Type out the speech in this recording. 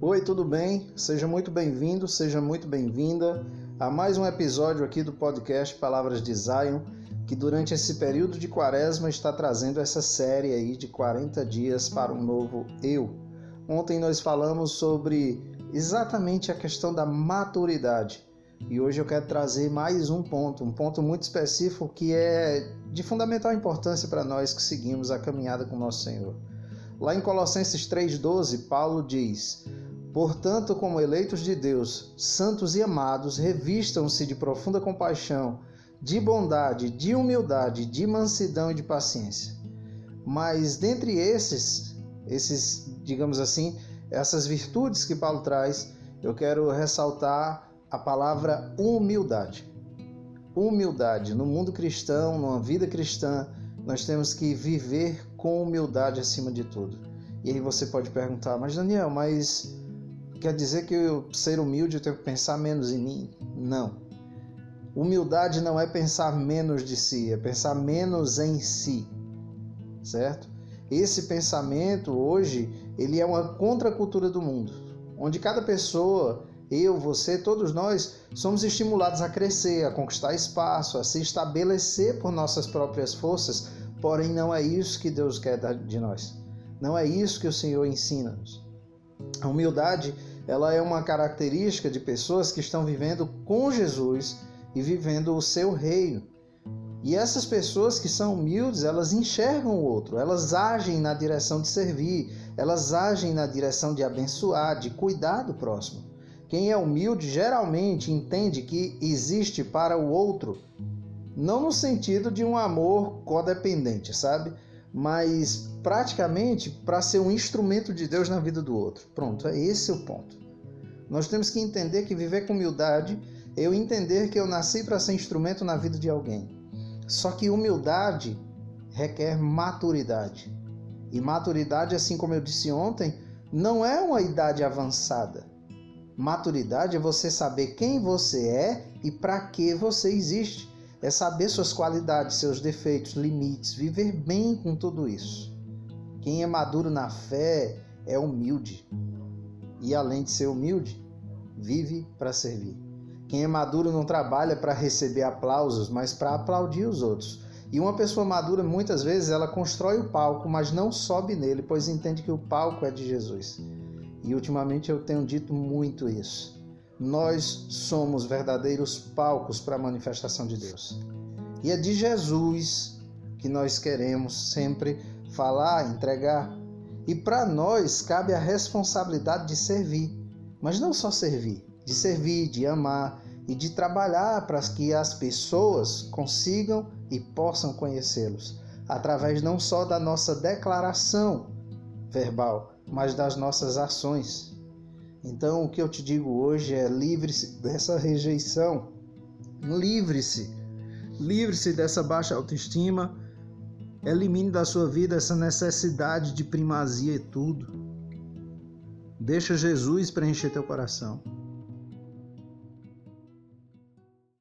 Oi, tudo bem? Seja muito bem-vindo, seja muito bem-vinda a mais um episódio aqui do podcast Palavras de Zion, que durante esse período de quaresma está trazendo essa série aí de 40 dias para um novo eu. Ontem nós falamos sobre exatamente a questão da maturidade. E hoje eu quero trazer mais um ponto, um ponto muito específico que é de fundamental importância para nós que seguimos a caminhada com nosso Senhor. Lá em Colossenses 3,12, Paulo diz: Portanto, como eleitos de Deus, santos e amados, revistam-se de profunda compaixão, de bondade, de humildade, de mansidão e de paciência. Mas dentre esses, esses, digamos assim, essas virtudes que Paulo traz, eu quero ressaltar a palavra humildade. Humildade. No mundo cristão, numa vida cristã, nós temos que viver com humildade acima de tudo. E aí você pode perguntar, mas Daniel, mas quer dizer que eu ser humilde eu tenho que pensar menos em mim? Não. Humildade não é pensar menos de si, é pensar menos em si. Certo? Esse pensamento hoje, ele é uma contracultura do mundo, onde cada pessoa, eu, você, todos nós somos estimulados a crescer, a conquistar espaço, a se estabelecer por nossas próprias forças, porém não é isso que Deus quer de nós. Não é isso que o Senhor ensina-nos. A humildade ela é uma característica de pessoas que estão vivendo com Jesus e vivendo o seu reino. E essas pessoas que são humildes, elas enxergam o outro, elas agem na direção de servir, elas agem na direção de abençoar, de cuidar do próximo. Quem é humilde geralmente entende que existe para o outro, não no sentido de um amor codependente, sabe? Mas praticamente para ser um instrumento de Deus na vida do outro. Pronto, é esse o ponto. Nós temos que entender que viver com humildade é eu entender que eu nasci para ser instrumento na vida de alguém. Só que humildade requer maturidade. E maturidade, assim como eu disse ontem, não é uma idade avançada. Maturidade é você saber quem você é e para que você existe. É saber suas qualidades, seus defeitos, limites, viver bem com tudo isso. Quem é maduro na fé é humilde. E além de ser humilde, vive para servir. Quem é maduro não trabalha para receber aplausos, mas para aplaudir os outros. E uma pessoa madura, muitas vezes, ela constrói o palco, mas não sobe nele, pois entende que o palco é de Jesus. E ultimamente eu tenho dito muito isso. Nós somos verdadeiros palcos para a manifestação de Deus. E é de Jesus que nós queremos sempre falar, entregar. E para nós cabe a responsabilidade de servir, mas não só servir, de servir, de amar e de trabalhar para que as pessoas consigam e possam conhecê-los, através não só da nossa declaração verbal, mas das nossas ações. Então, o que eu te digo hoje é: livre-se dessa rejeição, livre-se, livre-se dessa baixa autoestima Elimine da sua vida essa necessidade de primazia e tudo. Deixa Jesus preencher teu coração.